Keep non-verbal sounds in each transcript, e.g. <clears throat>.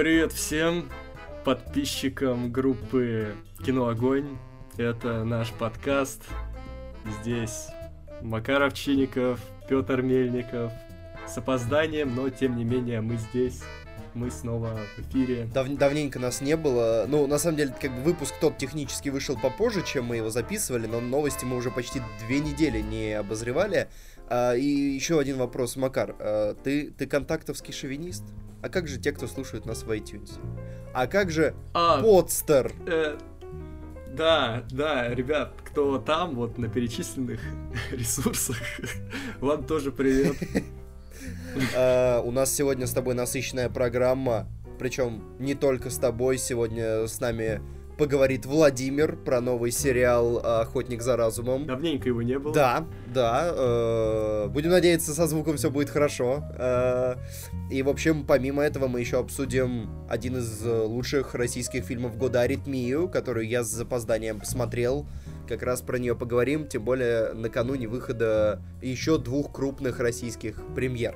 Привет всем подписчикам группы Кино Огонь. Это наш подкаст. Здесь Макаров Чиников, Петр Мельников. С опозданием, но тем не менее мы здесь. Мы снова в эфире. Дав давненько нас не было. Ну, на самом деле, как бы выпуск тот технически вышел попозже, чем мы его записывали, но новости мы уже почти две недели не обозревали. А, и еще один вопрос, Макар. А, ты, ты контактовский шовинист? А как же те, кто слушают нас в iTunes? А как же А, подстер? э, да, да, ребят, кто там, вот на перечисленных <laughs> ресурсах, <laughs> вам тоже привет. <laughs> А, у нас сегодня с тобой насыщенная программа. Причем не только с тобой. Сегодня с нами поговорит Владимир про новый сериал «Охотник за разумом». Давненько его не было. Да, да. э, Будем надеяться, со звуком все будет хорошо. Э, И, в общем, помимо этого, мы еще обсудим один из лучших российских фильмов года «Аритмию», которую я с запозданием посмотрел. Как раз про нее поговорим, тем более накануне выхода еще двух крупных российских премьер.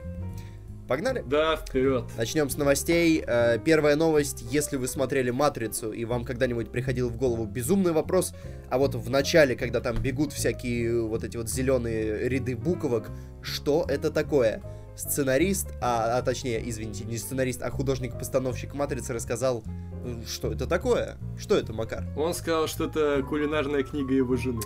Погнали? Да, вперед. Начнем с новостей. Э, Первая новость. Если вы смотрели «Матрицу» и вам когда-нибудь приходил в голову безумный вопрос, а вот в начале, когда там бегут всякие вот эти вот зеленые ряды буквок, что это такое? Сценарист, а, а точнее, извините, не сценарист, а художник-постановщик «Матрицы» рассказал, что это такое? Что это, Макар? Он сказал, что это кулинарная книга его жены.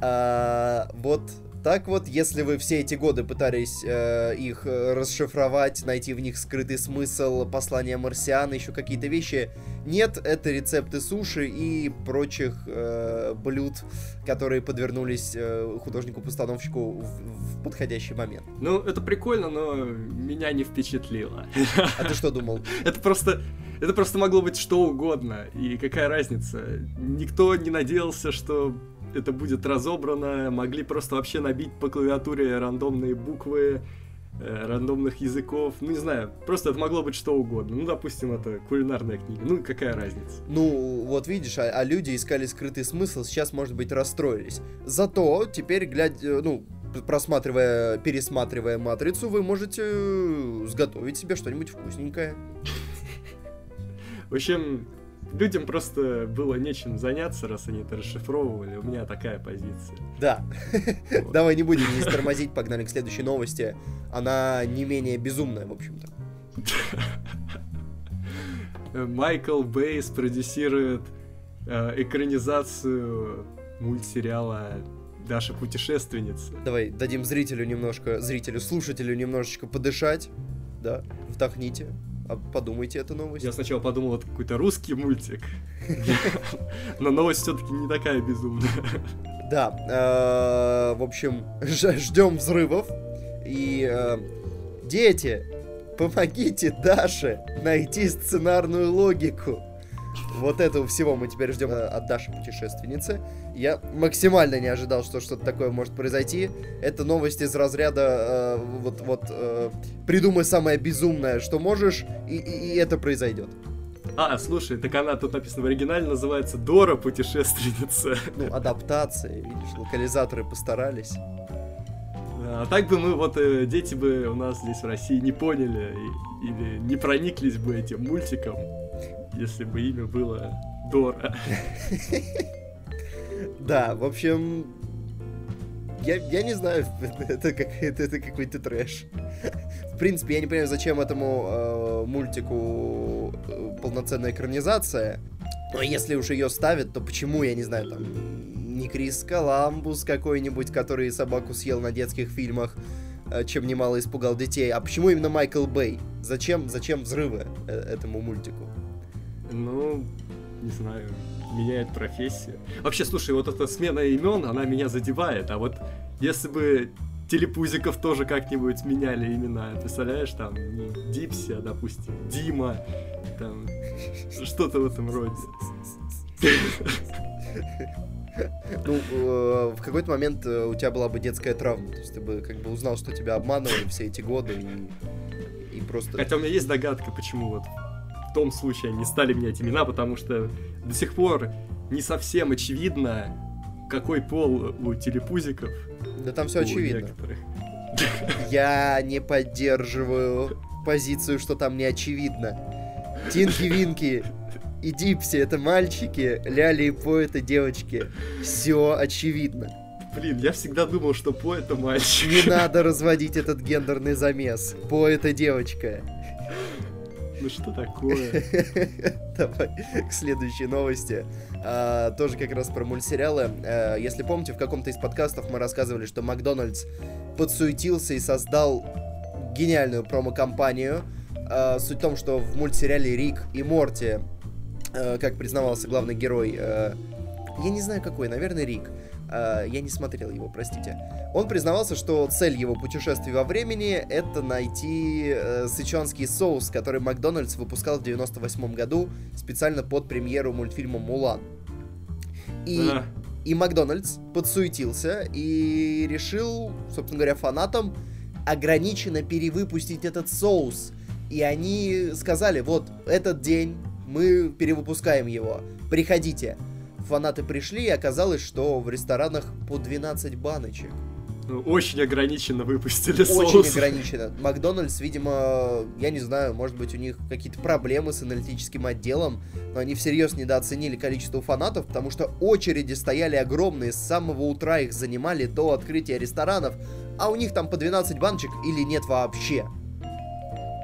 А, вот так вот, если вы все эти годы пытались э, их э, расшифровать, найти в них скрытый смысл, послания марсиан, еще какие-то вещи, нет, это рецепты суши и прочих э, блюд, которые подвернулись э, художнику-постановщику в, в подходящий момент. Ну, это прикольно, но меня не впечатлило. А ты что думал? <laughs> Это просто... Это просто могло быть что угодно. И какая разница? Никто не надеялся, что это будет разобрано. Могли просто вообще набить по клавиатуре рандомные буквы э, рандомных языков. Ну, не знаю, просто это могло быть что угодно. Ну, допустим, это кулинарная книга. Ну, какая разница? Ну, вот видишь, а, а люди искали скрытый смысл, сейчас, может быть, расстроились. Зато теперь, глядя, ну, просматривая, пересматривая матрицу, вы можете э, сготовить себе что-нибудь вкусненькое. В общем, людям просто было нечем заняться, раз они это расшифровывали. У меня такая позиция. Да. Вот. Давай не будем не тормозить, погнали к следующей новости. Она не менее безумная, в общем-то. Майкл Бэй спродюсирует э, экранизацию мультсериала Даша путешественница. Давай дадим зрителю немножко, зрителю, слушателю немножечко подышать. Да, вдохните, а подумайте эту новость. Я сначала подумал, это какой-то русский мультик. <laughs> Но новость все-таки не такая безумная. Да, э, в общем, ждем взрывов. И э, дети, помогите Даше найти сценарную логику. Вот этого всего мы теперь ждем э, от Даши путешественницы. Я максимально не ожидал, что что-то такое может произойти. Это новость из разряда э, вот вот э, придумай самое безумное, что можешь, и, и- и это произойдет. А, слушай, так она тут написано в оригинале, называется Дора путешественница. Ну, адаптация, видишь, локализаторы постарались. А так бы мы, вот, э, дети бы у нас здесь в России не поняли или не прониклись бы этим мультиком, если бы имя было Дора. Да, в общем, я, я не знаю, <laughs> это, как, это, это какой-то трэш. В принципе, я не понимаю, зачем этому э, мультику э, полноценная экранизация. Но если уж ее ставят, то почему, я не знаю, там, не Крис Коламбус какой-нибудь, который собаку съел на детских фильмах, э, чем немало испугал детей, а почему именно Майкл Бэй? Зачем, зачем взрывы э, этому мультику? Ну, не знаю, меняет профессию. Вообще, слушай, вот эта смена имен, она меня задевает, а вот если бы телепузиков тоже как-нибудь меняли имена, представляешь, там, не Дипси, а, допустим, Дима, там, что-то в этом роде. Ну, э, в какой-то момент э, у тебя была бы детская травма. То есть ты бы как бы узнал, что тебя обманывали все эти годы и, и просто... Хотя у меня есть догадка, почему вот том случае они стали менять имена, потому что до сих пор не совсем очевидно, какой пол у телепузиков. Да там все очевидно. некоторых. Я не поддерживаю позицию, что там не очевидно. Тинки-винки и Дипси это мальчики, Ляли и По это девочки. Все очевидно. Блин, я всегда думал, что По это мальчик. Не надо разводить этот гендерный замес. По это девочка. Ну что такое? <laughs> Давай к следующей новости. А, тоже как раз про мультсериалы. А, если помните, в каком-то из подкастов мы рассказывали, что Макдональдс подсуетился и создал гениальную промо-компанию. А, суть в том, что в мультсериале Рик и Морти, а, как признавался главный герой, а, я не знаю какой, наверное, Рик, я не смотрел его, простите. Он признавался, что цель его путешествия во времени — это найти э, сычуанский соус, который Макдональдс выпускал в 98 году специально под премьеру мультфильма «Мулан». И, А, и Макдональдс подсуетился и решил, собственно говоря, фанатам ограниченно перевыпустить этот соус. И они сказали, вот, этот день мы перевыпускаем его, приходите. Фанаты пришли, и оказалось, что в ресторанах по 12 баночек. ну, очень ограниченно выпустили Очень соус. ограничено. Макдональдс, видимо, я не знаю, может быть, у них какие-то проблемы с аналитическим отделом, но они всерьез недооценили количество фанатов, потому что очереди стояли огромные, с самого утра их занимали до открытия ресторанов, а у них там по 12 баночек или нет вообще.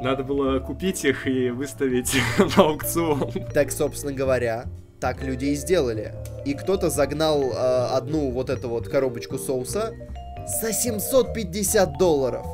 Надо было купить их и выставить <laughs> на аукцион. Так, собственно говоря, так люди и сделали. И кто-то загнал э, одну вот эту вот коробочку соуса за 750 долларов.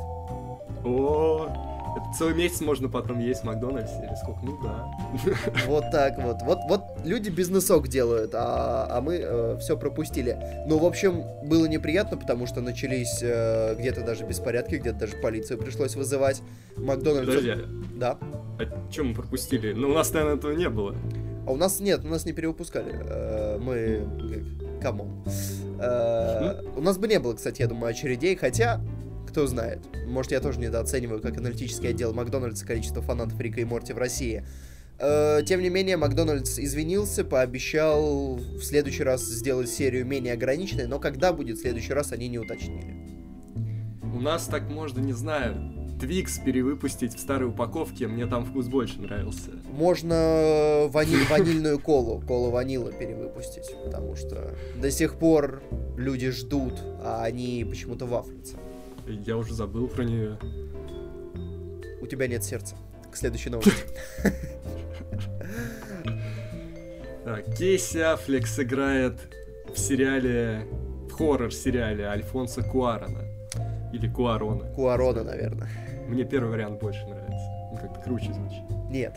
О, это целый месяц можно потом есть в Макдональдсе или сколько? Ну да. <laughs> Вот так вот. Вот, вот люди бизнесок делают, а, а мы все пропустили. Ну, в общем, было неприятно, потому что начались э, где-то даже беспорядки, где-то даже полицию пришлось вызывать. Макдональдс... Подожди, Да. а что мы пропустили? Ну, у нас, наверное, этого не было. А у нас нет, у нас не перевыпускали. Э, Мы... Come on. Э, У нас бы не было, кстати, я думаю, очередей, хотя... Кто знает. Может, я тоже недооцениваю, как аналитический отдел Макдональдса количество фанатов Рика и Морти в России. Э, Тем не менее, Макдональдс извинился, пообещал в следующий раз сделать серию менее ограниченной, но когда будет в следующий раз, они не уточнили. У нас так можно, не знаю, Твикс перевыпустить в старой упаковке, мне там вкус больше нравился. Можно ваниль, ванильную колу, колу ванила перевыпустить, потому что до сих пор люди ждут, а они почему-то вафлятся. Я уже забыл про нее. У тебя нет сердца. К следующей новости. <laughs> Кейси Аффлек сыграет в сериале, в хоррор-сериале Альфонса Куарона. Или Куарона. Куарона, наверное. Мне первый вариант больше нравится. Он как-то круче звучит. Нет.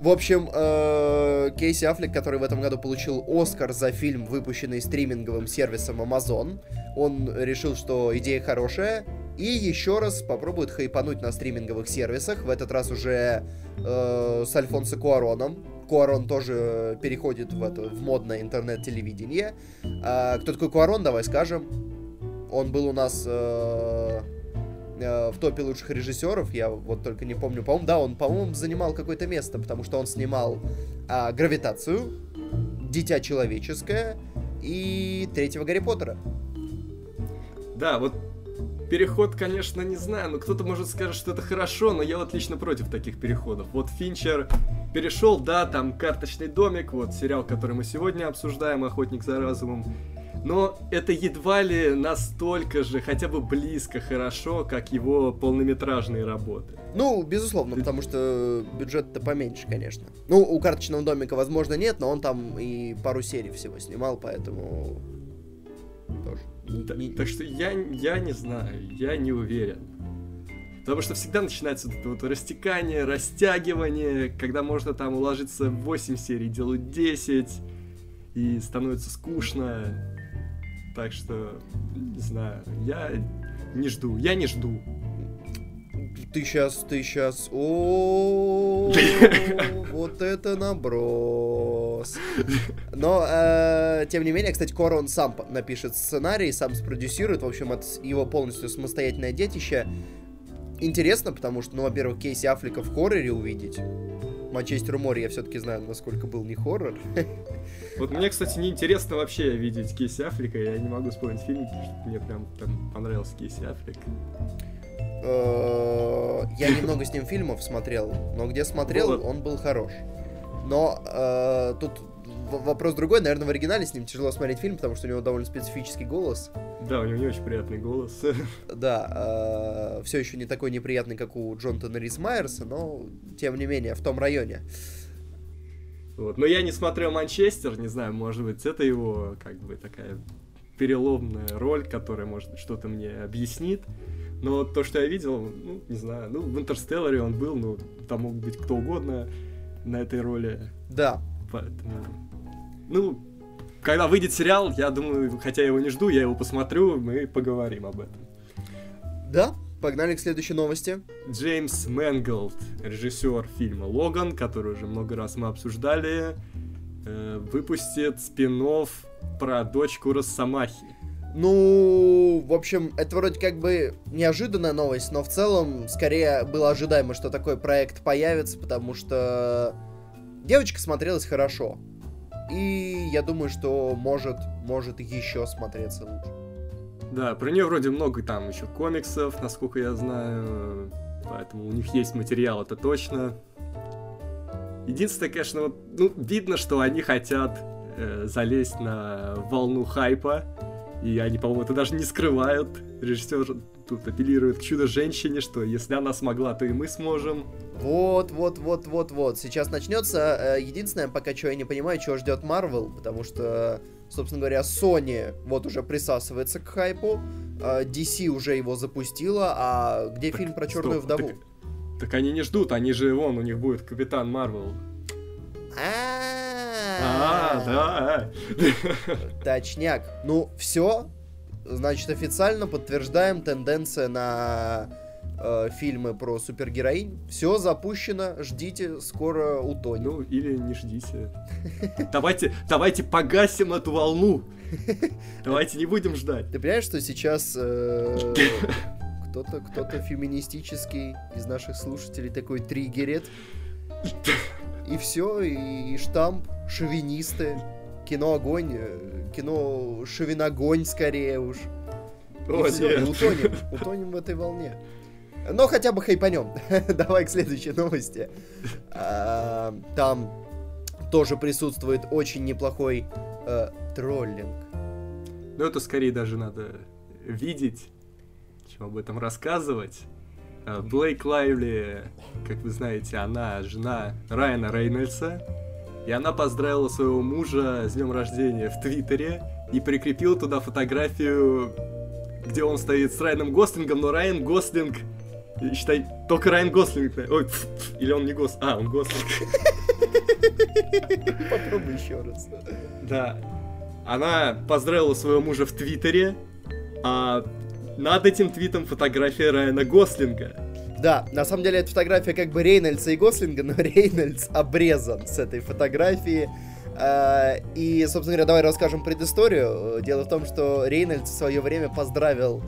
В общем, э, Кейси Аффлек, который в этом году получил Оскар за фильм, выпущенный стриминговым сервисом Amazon, он решил, что идея хорошая, и еще раз попробует хайпануть на стриминговых сервисах, в этот раз уже э, с Альфонсо Куароном. Куарон тоже переходит в, это, в модное интернет-телевидение. А, кто такой Куарон, давай скажем. Он был у нас э, э, в топе лучших режиссеров, я вот только не помню, по-моему, да, он, по-моему, занимал какое-то место, потому что он снимал а, «Гравитацию», «Дитя человеческое» и третьего Гарри Поттера. Да, вот переход, конечно, не знаю, но кто-то может скажет, что это хорошо, но я вот лично против таких переходов. Вот Финчер перешел, да, там карточный домик, вот сериал, который мы сегодня обсуждаем, Охотник за разумом. Но это едва ли настолько же, хотя бы близко хорошо, как его полнометражные работы. Ну, безусловно, потому что бюджет-то поменьше, конечно. Ну, у карточного домика, возможно, нет, но он там и пару серий всего снимал, поэтому тоже. Так, не- так что я, я не знаю, я не уверен. Потому что всегда начинается вот это вот растекание, растягивание, когда можно там уложиться в 8 серий, делать 10, и становится скучно. Так что, не знаю, я не жду, я не жду. Ты сейчас, ты сейчас, о, <laughs> вот это наброс. Но, э, тем не менее, кстати, Кора он сам напишет сценарий, сам спродюсирует, в общем, это его полностью самостоятельное детище. Интересно, потому что, ну, во-первых, Кейси Аффлека в хорроре увидеть. Манчестер море я все-таки знаю, насколько был не хоррор. <laughs> Вот мне, кстати, неинтересно вообще видеть Кейси Аффлека, я не могу вспомнить фильм, потому что мне прям там понравился Кейси Аффлек. Э, я немного с ним фильмов смотрел, но где смотрел, он был хорош. Но э, тут вопрос другой. Наверное, в оригинале с ним тяжело смотреть фильм, потому что у него довольно специфический голос. Да, у него не очень приятный голос. <laughs> Да, все еще не такой неприятный, как у Джонатана Рис Майерса, но тем не менее в том районе. Вот. Но я не смотрел Манчестер, не знаю, может быть, это его как бы такая переломная роль, которая, может быть, что-то мне объяснит. Но то, что я видел, ну, не знаю, ну, в Интерстелларе он был, ну, там мог быть кто угодно на этой роли, Да, поэтому... Ну, когда выйдет сериал, я думаю, хотя я его не жду, я его посмотрю, мы поговорим об этом. да. Погнали к следующей новости. Джеймс Мэнголд, режиссер фильма «Логан», который уже много раз мы обсуждали, э, выпустит спин-офф про дочку Росомахи. Ну, в общем, это вроде как бы неожиданная новость, но в целом скорее было ожидаемо, что такой проект появится, потому что девочка смотрелась хорошо. И я думаю, что может, может еще смотреться лучше. Да, про нее вроде много там еще комиксов, насколько я знаю, поэтому у них есть материал, это точно. Единственное, конечно, вот, ну, видно, что они хотят э, залезть на волну хайпа, и они, по-моему, это даже не скрывают. Режиссер тут апеллирует к чудо-женщине, что если она смогла, то и мы сможем. Вот, вот, вот, вот, вот. Сейчас начнется. Э, Единственное, пока что я не понимаю, чего ждет Marvel, потому что, собственно говоря, Sony вот уже присасывается к хайпу, э, DC уже его запустила, а где Так, фильм про стоп, Черную вдову? Так, так они не ждут, они же, вон, у них будет Капитан Марвел. А, А, да. <laughs> Точняк. Ну, все. Значит, официально подтверждаем тенденция на э, фильмы про супергероинь. Все запущено, ждите, скоро утонет. Ну, или не ждите. Давайте, давайте погасим эту волну. Давайте не будем ждать. Ты понимаешь, что сейчас э, кто-то, кто-то феминистический из наших слушателей такой триггерит. И все, и, и штамп, шовинисты, кино огонь, э, кино шовиногонь скорее уж. И О, и нет. утонем, утонем в этой волне. Но хотя бы хайпанем. <laughs> Давай к следующей новости. А, Там тоже присутствует очень неплохой э, троллинг. Ну, это скорее даже надо видеть, чем об этом рассказывать. А, Блейк Лайвли, как вы знаете, она жена Райана Рейнольдса. И она поздравила своего мужа с днем рождения в Твиттере и прикрепила туда фотографию, где он стоит с Райаном Гослингом, но Райан Гослинг, э, считай, только Райан Гослинг. Ой, пф, пф, или он не Гос... А, он Гослинг. <laughs> Попробуй еще раз. Да. Она поздравила своего мужа в Твиттере, а над этим твитом фотография Райана Гослинга. Да, на самом деле это фотография как бы Рейнольдса и Гослинга, но <laughs> Рейнольдс обрезан с этой фотографии. А, И, собственно говоря, давай расскажем предысторию. Дело в том, что Рейнольдс в свое время поздравил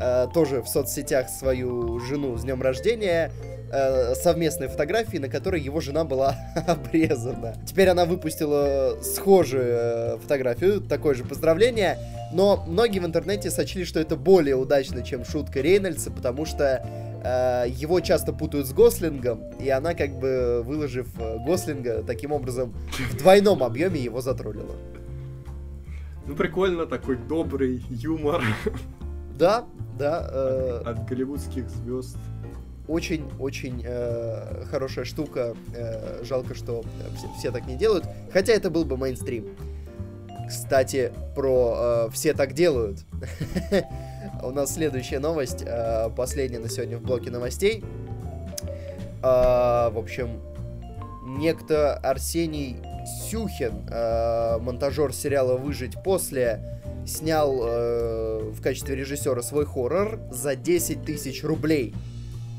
а, тоже в соцсетях свою жену с днем рождения а, совместной фотографии, на которой его жена была <laughs> обрезана. Теперь она выпустила схожую э, фотографию, такое же поздравление, но многие в интернете сочли, что это более удачно, чем шутка Рейнольдса, потому что э, его часто путают с Гослингом, и она, как бы, выложив э, Гослинга, таким образом, в двойном объеме его затроллила. Ну, прикольно, такой добрый юмор Да, да, э, от голливудских звезд. очень-очень э, хорошая штука. Э, жалко, что э, все, все так не делают. Хотя это был бы мейнстрим. Кстати, про э, все так делают. <laughs> У нас следующая новость, э, последняя на сегодня в блоке новостей. А, в общем, некто Арсений Сюхин, э, монтажер сериала «Выжить после», снял э, в качестве режиссера свой хоррор за 10 тысяч рублей.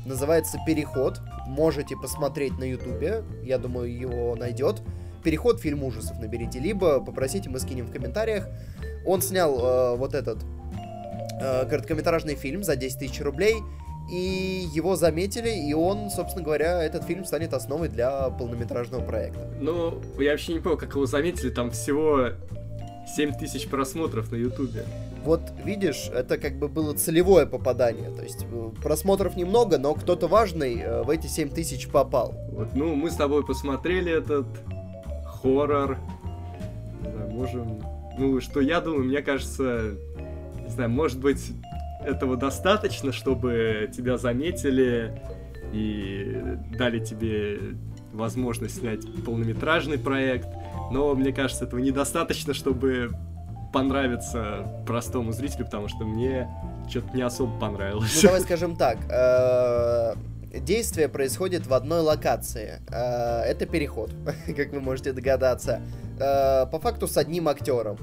Называется «Переход». Можете посмотреть на ютубе. Я думаю, его найдет. «Переход» фильм ужасов наберите. Либо попросите, мы скинем в комментариях. Он снял э, вот этот э, короткометражный фильм за 10 тысяч рублей. И его заметили, и он, собственно говоря, этот фильм станет основой для полнометражного проекта. Ну, я вообще не понял, как его заметили, там всего 7 тысяч просмотров на Ютубе. Вот видишь, это как бы было целевое попадание. То есть э, просмотров немного, но кто-то важный э, в эти 7 тысяч попал. Вот, ну, мы с тобой посмотрели этот хоррор. Не знаю, можем... Ну, что я думаю, мне кажется, не знаю, может быть, этого достаточно, чтобы тебя заметили и дали тебе возможность снять полнометражный проект, но мне кажется, этого недостаточно, чтобы понравиться простому зрителю, потому что мне что-то не особо понравилось. Ну, давай скажем так. Э, действие происходит в одной локации. Э, это переход, <laughs> как вы можете догадаться. Э, по факту с одним актером.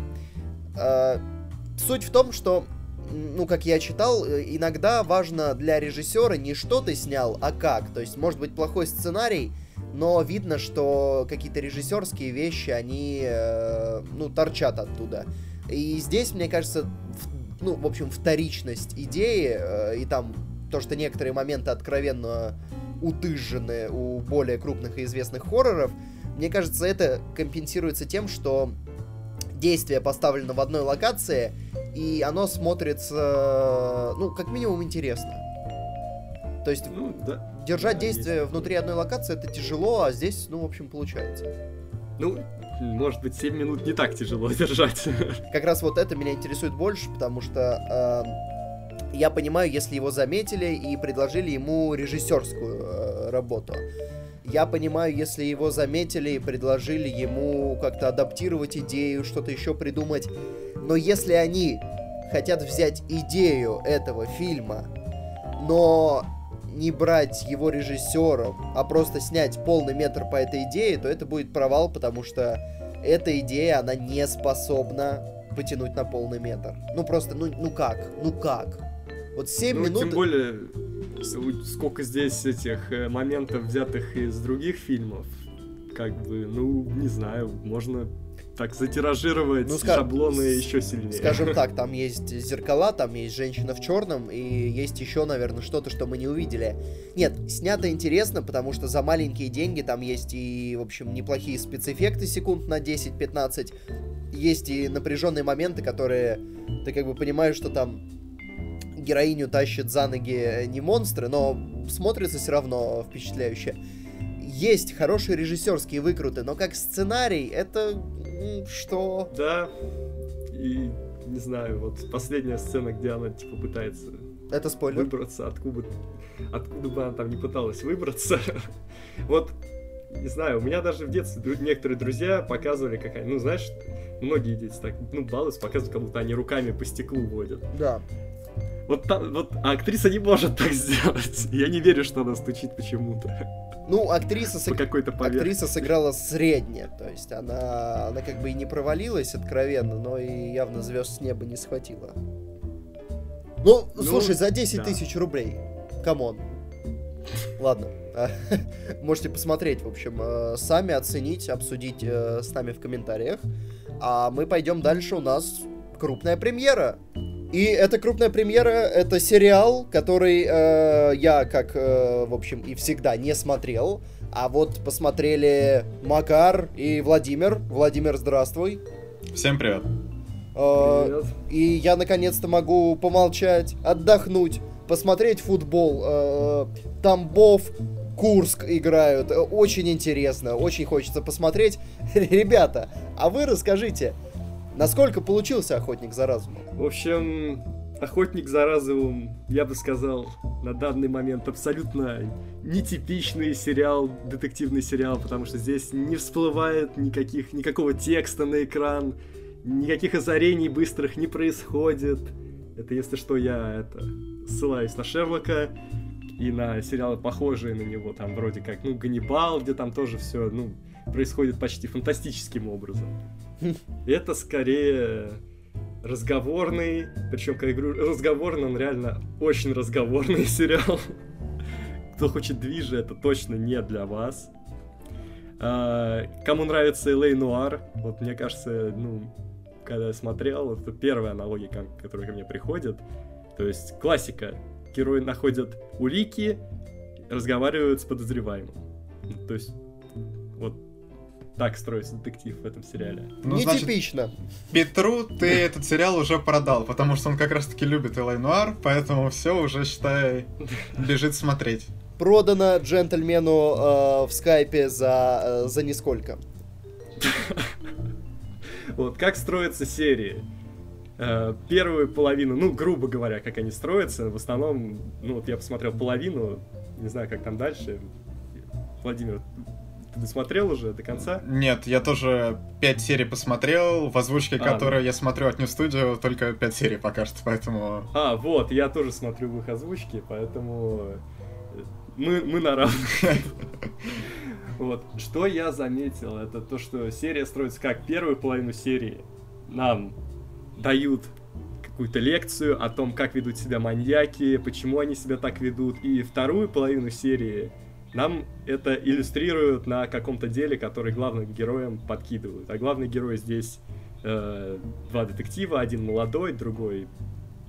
Суть в том, что ну, как я читал, иногда важно для режиссера не что ты снял, а как. То есть, может быть, плохой сценарий, но видно, что какие-то режиссерские вещи, они, э, ну, торчат оттуда. И здесь, мне кажется, в, ну, в общем, вторичность идеи, э, и там то, что некоторые моменты откровенно утыжены у более крупных и известных хорроров, мне кажется, это компенсируется тем, что действие поставлено в одной локации, и оно смотрится, ну, как минимум интересно. То есть ну, да. Держать действие внутри одной локации это тяжело, а здесь, ну, в общем, получается. Ну, может быть, 7 минут не так тяжело <laughs> держать. Как раз вот это меня интересует больше, потому что э, я понимаю, если его заметили и предложили ему режиссерскую э, работу. Я понимаю, если его заметили и предложили ему как-то адаптировать идею, что-то еще придумать. Но если они хотят взять идею этого фильма, но не брать его режиссером, а просто снять полный метр по этой идее, то это будет провал, потому что эта идея, она не способна потянуть на полный метр. Ну просто, ну, ну как? Ну как? Вот 7 ну, минут... Тем более, сколько здесь этих э, моментов, взятых из других фильмов, как бы, ну, не знаю, можно так затиражировать ну, ска- шаблоны еще сильнее. Скажем так, там <laughs> есть зеркала, там есть женщина в черном, и есть еще, наверное, что-то, что мы не увидели. Нет, снято интересно, потому что за маленькие деньги там есть и, в общем, неплохие спецэффекты секунд на 10-15. Есть и напряженные моменты, которые ты как бы понимаешь, что там героиню тащит за ноги не монстры, но смотрится все равно впечатляюще есть хорошие режиссерские выкруты, но как сценарий это что? Да. И не знаю, вот последняя сцена, где она типа пытается это спойлер. Выбраться, откуда, откуда бы она там не пыталась выбраться. <laughs> вот, не знаю, у меня даже в детстве некоторые друзья показывали, как они, ну, знаешь, многие дети так, ну, балуются, показывают, как будто они руками по стеклу водят. Да. Вот, там, вот а актриса не может так сделать. Я не верю, что она стучит почему-то. Ну, актриса, сыг... какой-то актриса сыграла средне, то есть она, она как бы и не провалилась откровенно, но и явно звезд с неба не схватила. Ну, ну слушай, за 10 да. тысяч рублей, come on. Ладно, <laughs> можете посмотреть, в общем, э, сами оценить, обсудить э, с нами в комментариях. А мы пойдем дальше, у нас крупная премьера. И эта крупная премьера, это сериал, который э, я, как, э, в общем, и всегда не смотрел. А вот посмотрели Макар и Владимир. Владимир, здравствуй. Всем привет. Э, привет. И я наконец-то могу помолчать, отдохнуть, посмотреть футбол. Э, Тамбов, Курск играют. Очень интересно, очень хочется посмотреть. <laughs> Ребята, а вы расскажите, Насколько получился охотник за разумом? В общем, охотник за разумом, я бы сказал, на данный момент абсолютно нетипичный сериал, детективный сериал, потому что здесь не всплывает никаких, никакого текста на экран, никаких озарений быстрых не происходит. Это, если что, я это ссылаюсь на Шерлока и на сериалы, похожие на него, там вроде как, ну, Ганнибал, где там тоже все, ну, происходит почти фантастическим образом. <laughs> Это скорее разговорный, причем, я говорю разговорный, он реально очень разговорный <laughs> сериал. Кто хочет движа, это точно не для вас. А, кому нравится Элей Нуар, вот мне кажется, ну, когда я смотрел, это первая аналогия, которая ко мне приходит. То есть классика. Герои находят улики, разговаривают с подозреваемым. То есть вот так строится детектив в этом сериале. Ну, Нетипично. Значит, Петру ты <laughs> этот сериал уже продал, потому что он как раз-таки любит Элай Нуар, поэтому все уже, считай, <laughs> бежит смотреть. Продано джентльмену э, в скайпе за, э, за нисколько. <laughs> Вот, как строятся серии? Э, первую половину, ну, грубо говоря, как они строятся, в основном, ну, вот я посмотрел половину, не знаю, как там дальше. Владимир, ты досмотрел уже до конца? Нет, я тоже пять серий посмотрел. В озвучке, а, которую ну... я смотрю от New Studio, только пять серий пока что, поэтому... А, вот, я тоже смотрю в их озвучке, поэтому мы, мы на равных. <laughs> Вот. Что я заметил, это то, что серия строится как первую половину серии. Нам дают какую-то лекцию о том, как ведут себя маньяки, почему они себя так ведут. И вторую половину серии нам это иллюстрируют на каком-то деле, который главным героям подкидывают. А главный герой здесь э, два детектива, один молодой, другой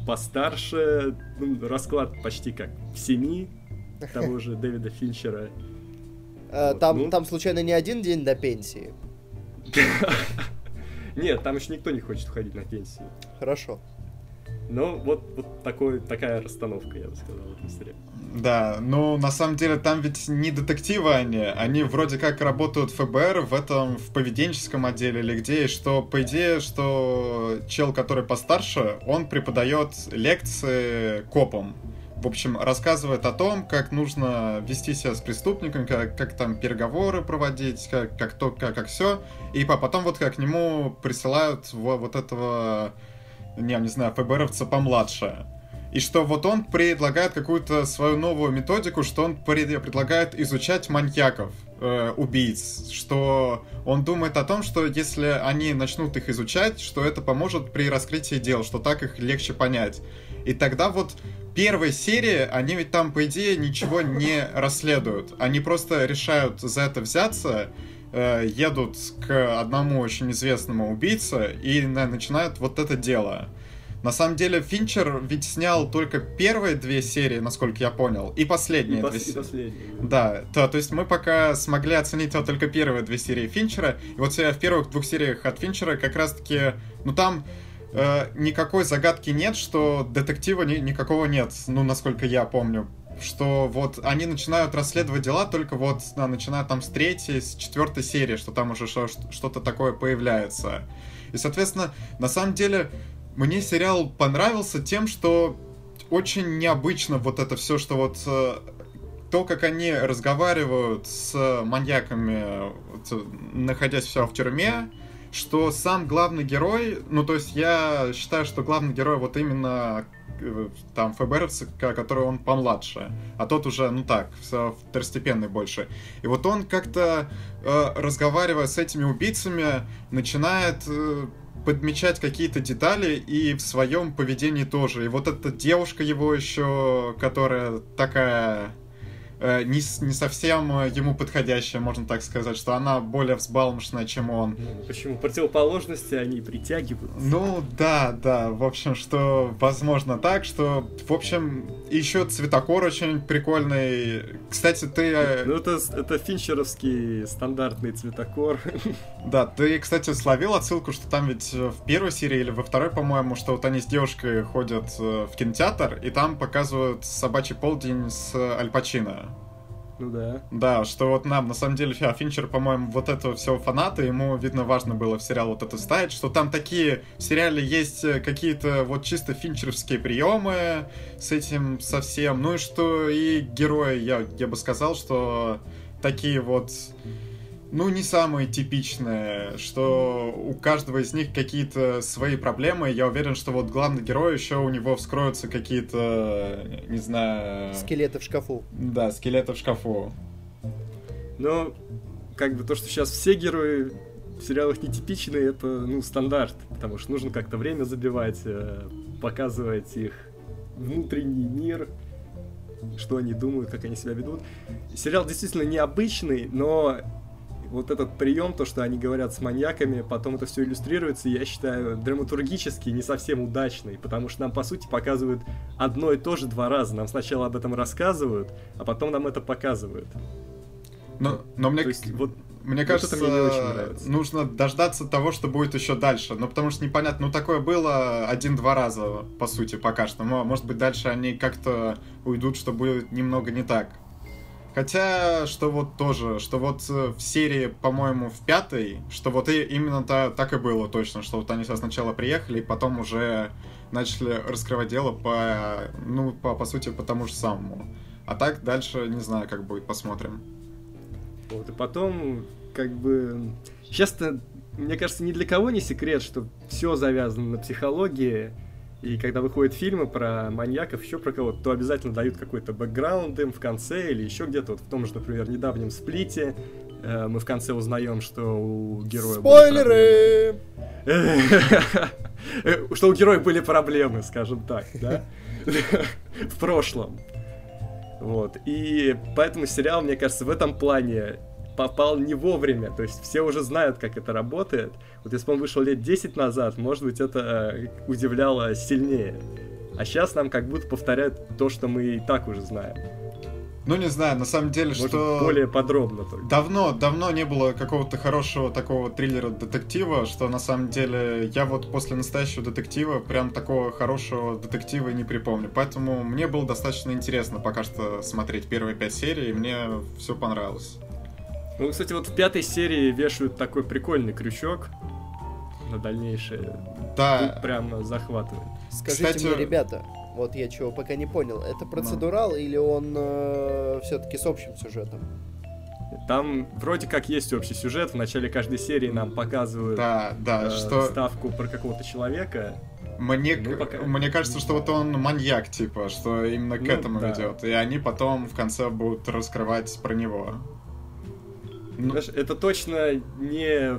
постарше. Ну, расклад почти как в семи <laughs> того же Дэвида Финчера. Э, там, ну... там случайно не один день до пенсии? <laughs> Нет, там еще никто не хочет уходить на пенсию. Хорошо. Но вот, вот такой, такая расстановка, я бы сказал, в этом сериале. Да, ну на самом деле там ведь не детективы они, они вроде как работают в ФБР в этом, в поведенческом отделе или где, и что по идее, что чел, который постарше, он преподает лекции копам в общем, рассказывает о том, как нужно вести себя с преступником, как, как там переговоры проводить, как, как то, как, как все. И потом вот как к нему присылают вот, вот этого, не, не знаю, ФБРовца помладше. И что вот он предлагает какую-то свою новую методику, что он предлагает изучать маньяков, э, убийц, что он думает о том, что если они начнут их изучать, что это поможет при раскрытии дел, что так их легче понять. И тогда вот первой серии они ведь там, по идее, ничего не расследуют. Они просто решают за это взяться, э, едут к одному очень известному убийце и на, начинают вот это дело. На самом деле, Финчер ведь снял только первые две серии, насколько я понял, и последние и две серии. Да, то, то есть мы пока смогли оценить вот только первые две серии Финчера. И вот в первых двух сериях от Финчера как раз-таки, ну там э, никакой загадки нет, что детектива ни, никакого нет, ну, насколько я помню. Что вот они начинают расследовать дела только вот, да, начиная там с третьей, с четвертой серии, что там уже что-то такое появляется. И, соответственно, на самом деле, мне сериал понравился тем, что очень необычно вот это все, что вот э, то, как они разговаривают с маньяками, находясь все в тюрьме, что сам главный герой, ну то есть я считаю, что главный герой вот именно э, там ФБРовцы, который он помладше, а тот уже, ну так, второстепенный больше. И вот он как-то, э, разговаривая с этими убийцами, начинает э, подмечать какие-то детали и в своем поведении тоже. И вот эта девушка его еще, которая такая Э, не, не совсем э, ему подходящая, можно так сказать, что она более взбалмошная, чем он. Почему? Противоположности они притягивают. Ну, да, да, в общем, что возможно так, что, в общем, еще цветокор очень прикольный. Кстати, ты... Э, ну, это, это финчеровский стандартный цветокор. <laughs> Да, ты, кстати, словил отсылку, что там ведь в первой серии или во второй, по-моему, что вот они с девушкой ходят в кинотеатр, и там показывают собачий полдень с Аль Пачино. Ну да. Да, что вот нам, на самом деле, Финчер, по-моему, вот этого всего фаната, ему, видно, важно было в сериал вот это ставить, что там такие в сериале есть э, какие-то вот чисто финчеровские приемы с этим совсем, ну и что и герои, я, я бы сказал, что такие вот ну, не самые типичные, что у каждого из них какие-то свои проблемы. Я уверен, что вот главный герой еще у него вскроются какие-то, не знаю... Скелеты в шкафу. Да, скелеты в шкафу. Но, как бы то, что сейчас все герои в сериалах нетипичные, это, ну, стандарт, потому что нужно как-то время забивать, э, показывать их внутренний мир, что они думают, как они себя ведут. Сериал действительно необычный, но вот этот прием, то, что они говорят с маньяками, потом это все иллюстрируется, я считаю, драматургически не совсем удачный, потому что нам, по сути, показывают одно и то же два раза. Нам сначала об этом рассказывают, а потом нам это показывают. Но, но мне, То есть, вот мне вот кажется, мне не очень нравится. нужно дождаться того, что будет еще дальше. Ну, потому что непонятно, ну, такое было один-два раза, по сути, пока что. Может быть, дальше они как-то уйдут, что будет немного не так. Хотя, что вот тоже, что вот э, в серии, по-моему, в пятой, что вот и именно та, так и было точно, что вот они сначала приехали, и потом уже начали раскрывать дело по, ну, по, по сути, по тому же самому. А так дальше, не знаю, как будет, посмотрим. Вот, и потом, как бы... Сейчас-то, мне кажется, ни для кого не секрет, что все завязано на психологии. И когда выходят фильмы про маньяков, еще про кого-то, то обязательно дают какой-то бэкграунд им в конце или еще где-то. Вот в том же, например, недавнем сплите э, мы в конце узнаем, что у героя... Спойлеры! <laughs> Что у героя были проблемы, скажем так, да? <laughs> В прошлом. Вот. И поэтому сериал, мне кажется, в этом плане попал не вовремя. То есть все уже знают, как это работает. Вот если бы он вышел лет 10 назад, может быть, это э, удивляло сильнее. А сейчас нам как будто повторяют то, что мы и так уже знаем. Ну, не знаю, на самом деле, Может, что... более подробно только. Давно, давно не было какого-то хорошего такого триллера-детектива, что на самом деле я вот после настоящего детектива прям такого хорошего детектива не припомню. Поэтому мне было достаточно интересно пока что смотреть первые пять серий, и мне все понравилось. Ну, кстати, вот в пятой серии вешают такой прикольный крючок на дальнейшее. Да. Тут прямо захватывает. Скажите Кстати- мне, ребята, вот я чего пока не понял, это процедурал или он все-таки с общим сюжетом? Там вроде как есть общий сюжет. В начале каждой серии нам показывают Да, да, э, что ставку про какого-то человека. мне, ну, пока- мне кажется, что вот он маньяк, типа, что именно к Ну, этому да. ведет. И они потом в конце будут раскрывать про него. Ну, это точно не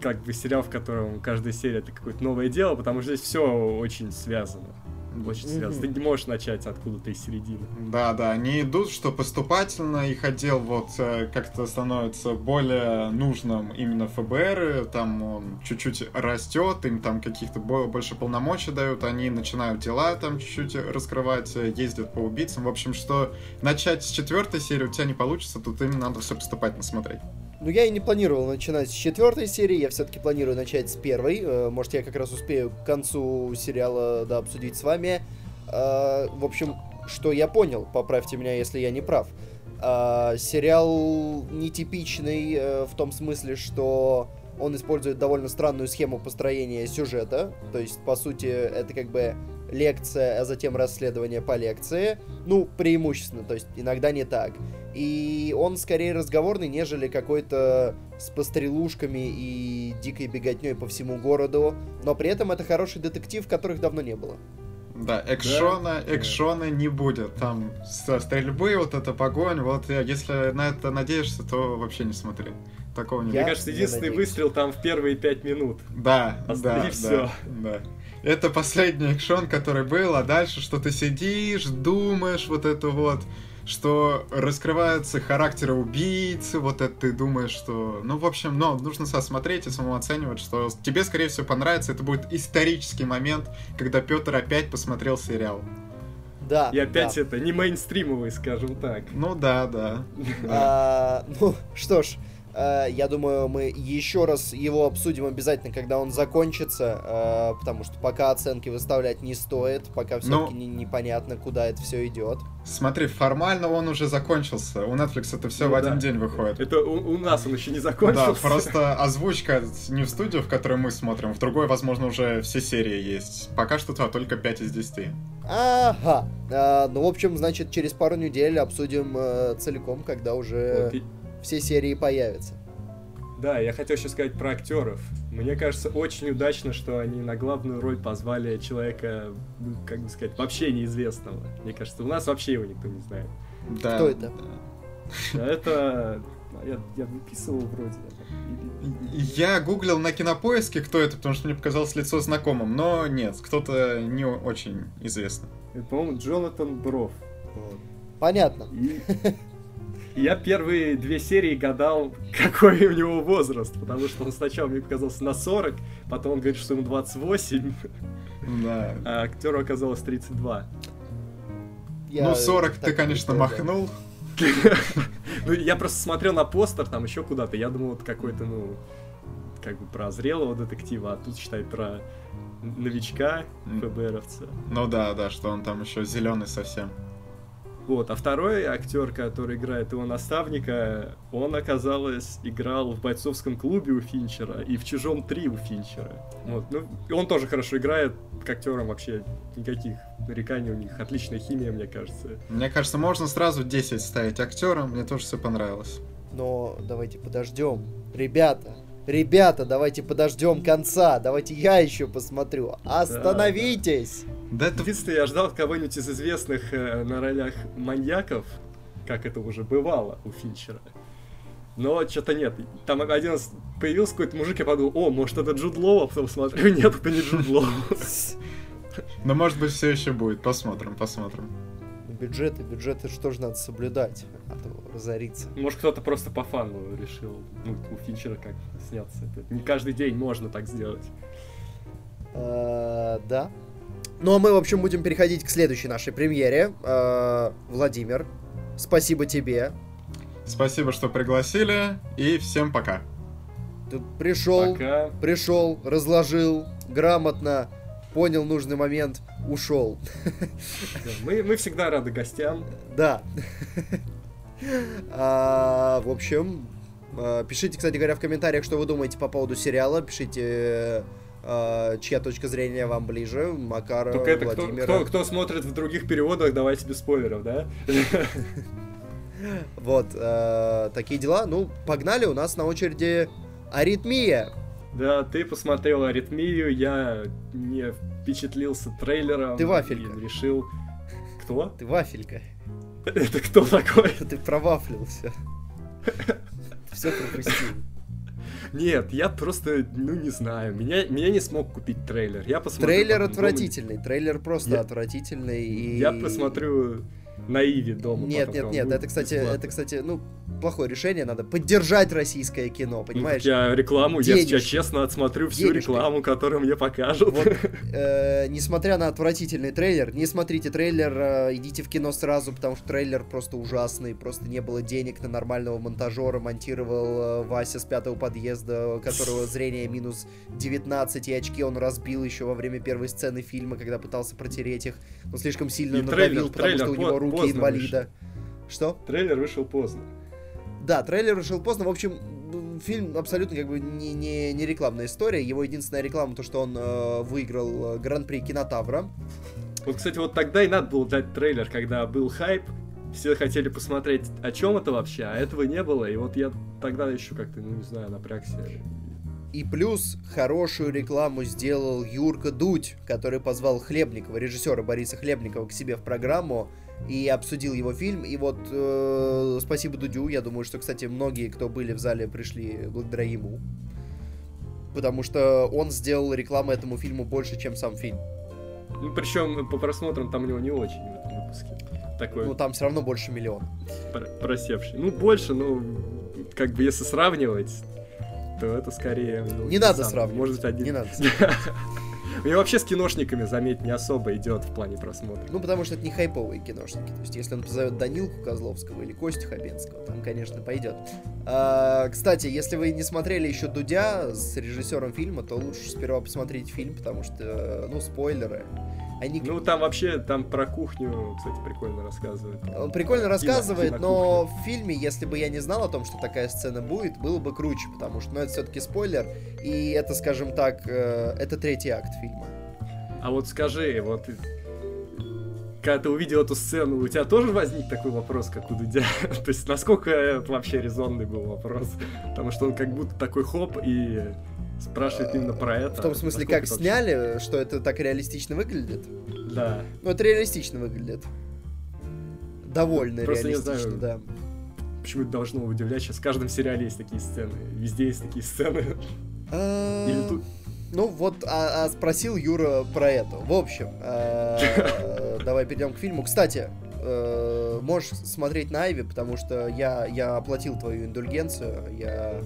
как бы сериал, в котором каждая серия это какое-то новое дело, потому что здесь все очень связано. Очень связано. Ты не можешь начать откуда-то из середины. Да, да, они идут, что поступательно их отдел вот э, как-то становится более нужным именно ФБР, там он чуть-чуть растет, им там каких-то бо- больше полномочий дают, они начинают дела там чуть-чуть раскрывать, э, ездят по убийцам. В общем, что начать с четвертой серии у тебя не получится, тут именно надо все поступательно смотреть. Ну, я и не планировал начинать с четвертой серии, я все-таки планирую начать с первой. Э, Может, я как раз успею к концу сериала да, обсудить с вами. Э, В общем, что я понял, поправьте меня, если я не прав. Э, Сериал нетипичный в том смысле, что он использует довольно странную схему построения сюжета. То есть, по сути, это как бы лекция, а затем расследование по лекции. Ну, преимущественно, то есть иногда не так. И он скорее разговорный, нежели какой-то с пострелушками и дикой беготней по всему городу. Но при этом это хороший детектив, которых давно не было. Да, экшона, Да. экшона не будет. Там со стрельбы, вот эта погонь, вот э, если на это надеешься, то вообще не смотри. Такого не Я- Мне кажется, единственный надеюсь. выстрел там в первые пять минут. Да, А да, и да, да. Это последний экшон, который был, а дальше что ты сидишь, думаешь вот это вот, что раскрываются характеры убийцы, вот это ты думаешь, что... Ну, в общем, но нужно смотреть и самому оценивать, что тебе, скорее всего, понравится. Это будет исторический момент, когда Петр опять посмотрел сериал. Да. И опять да. это не мейнстримовый, скажем так. Ну да, да. А, ну, что ж, я думаю, мы еще раз его обсудим обязательно, когда он закончится, а, потому что пока оценки выставлять не стоит, пока все-таки Ну. не- непонятно, куда это все идет. Смотри, формально он уже закончился. У Netflix это все Ну в один да. день выходит. Это у, у нас он еще не Да, закончился. просто озвучка не в студию, в которой мы смотрим, в другой, возможно, уже все серии есть. Пока что -то только 5 из 10. Ага. А, ну, в общем, значит, через пару недель обсудим э, целиком, когда уже Вот, и- все серии появятся. Да, я хотел еще сказать про актеров. Мне кажется, очень удачно, что они на главную роль позвали человека, ну, как бы сказать, вообще неизвестного. Мне кажется, у нас вообще его никто не знает. Да. Кто это? А это... Я, я выписывал вроде. Я гуглил на кинопоиске, кто это, потому что мне показалось лицо знакомым, но нет, кто-то не очень известный. Это, по-моему, Джонатан Броф. Вот. Понятно. И... и я первые две серии гадал, <laughs> какой у него возраст, потому что он сначала мне показался на 40, потом он говорит, что ему 28, Да. а актеру оказалось 32. Я ну, 40 ты, конечно, махнул. <laughs> Ну, я просто смотрел на постер, там еще куда-то, я думал, вот какой-то, ну, как бы про зрелого детектива, а тут, считай, про новичка ФБРовца. Ну да, да, что он там еще зеленый совсем. Вот, а второй актер, который играет его наставника, он, оказалось, играл в бойцовском клубе у Финчера и в Чужом 3 у Финчера. Вот, ну, и он тоже хорошо играет, к актерам вообще никаких нареканий у них, отличная химия, мне кажется. Мне кажется, можно сразу 10 ставить актерам, мне тоже все понравилось. Но давайте подождем. Ребята, Ребята, давайте подождем конца, давайте я еще посмотрю. Остановитесь! Да, это... Единственное, я ждал кого-нибудь из известных э, на ролях маньяков, как это уже бывало у Финчера. Но что-то нет. Там один раз появился какой-то мужик, я подумал, о, может это Джуд Лоу, а потом смотрю, нет, это не Джуд Лоу. <laughs> Но может быть все еще будет, посмотрим, посмотрим. Бюджеты, бюджеты что же надо соблюдать, а то разориться. Может кто-то просто по фану решил, ну, у Финчера как сняться. Это не каждый день можно так сделать. А, да, ну а мы, в общем, будем переходить к следующей нашей премьере. Э, Владимир, спасибо тебе. Спасибо, что пригласили, и всем пока. Ты пришел, пока. пришел, разложил грамотно, понял нужный момент, ушел. Мы, мы всегда рады гостям. Да. А, в общем, а, пишите, кстати говоря, в комментариях, что вы думаете по поводу сериала. Пишите а, чья точка зрения вам ближе, Макара, Только это Владимира. Кто, кто, кто смотрит в других переводах, давайте без спойлеров, да? <laughs> Вот, э, такие дела. Ну, погнали, у нас на очереди аритмия. Да, ты посмотрел аритмию, я не впечатлился трейлером. Ты вафелька. решил... Кто? Ты вафелька. Это кто такой? Ты провафлил все. Все пропустил. Нет, я просто, ну не знаю, меня, меня не смог купить трейлер. Я посмотрю. Трейлер отвратительный, трейлер просто я... отвратительный. И... Я посмотрю на Иви дома. Нет, нет, нет, это, кстати, это, кстати, ну, плохое решение, надо поддержать российское кино, ну, понимаешь? Ну, я рекламу, Денежки. я сейчас честно отсмотрю всю Денежки. рекламу, которую мне покажут. Вот, <laughs> э, несмотря на отвратительный трейлер, не смотрите трейлер, э, идите в кино сразу, потому что трейлер просто ужасный, просто не было денег на нормального монтажера, монтировал э, Вася с пятого подъезда, у которого <laughs> зрение минус 19, и очки он разбил еще во время первой сцены фильма, когда пытался протереть их, но слишком сильно и надавил, трейлер, потому трейлер, что у него руки инвалида. Вышел. Что? Трейлер вышел поздно. Да, трейлер вышел поздно. В общем, фильм абсолютно как бы не, не, не рекламная история. Его единственная реклама то, что он э, выиграл э, Гран-при Кинотавра. Вот, кстати, вот тогда и надо было дать трейлер, когда был хайп. Все хотели посмотреть, о чем это вообще, а этого не было. И вот я тогда еще как-то, ну не знаю, напрягся. И плюс хорошую рекламу сделал Юрка Дудь, который позвал Хлебникова, режиссера Бориса Хлебникова, к себе в программу и обсудил его фильм. И вот э, спасибо Дудю. Я думаю, что, кстати, многие, кто были в зале, пришли благодаря ему. Потому что он сделал рекламу этому фильму больше, чем сам фильм. Ну, причем по просмотрам там у него не очень в этом выпуске. Такой... Ну, там все равно больше миллиона. Просевший. Ну, больше, ну, как бы если сравнивать, то это скорее... Ну, не надо сравнивать. Может быть, один... Не надо сравнивать. <laughs> Мне вообще с киношниками, заметь, не особо идет в плане просмотра. Ну, потому что это не хайповые киношники. То есть, если он позовет Данилку Козловского или Костю Хабенского, там, конечно, пойдет. А, кстати, если вы не смотрели еще Дудя с режиссером фильма, то лучше сперва посмотреть фильм, потому что, ну, спойлеры. Они... Ну, там вообще, там про кухню, кстати, прикольно рассказывает. Он прикольно рассказывает, кино, но в фильме, если бы я не знал о том, что такая сцена будет, было бы круче, потому что, ну, это все-таки спойлер, и это, скажем так, э, это третий акт фильма. А вот скажи, вот когда ты увидел эту сцену, у тебя тоже возник такой вопрос, как у Дудя? <laughs> То есть, насколько это вообще резонный был вопрос? Потому что он как будто такой хоп и спрашивает именно про это. В том смысле, как это сняли, вообще... что это так реалистично выглядит? Да. Ну, это реалистично выглядит. Довольно Просто реалистично, не знаю, да. Почему это должно удивлять? Сейчас в каждом сериале есть такие сцены. Везде есть такие сцены. А, Или тут... Ну вот, а, а спросил Юра про это. В общем, а, <laughs> давай перейдем к фильму. Кстати, э, можешь смотреть на Айви, потому что я, я оплатил твою индульгенцию. Я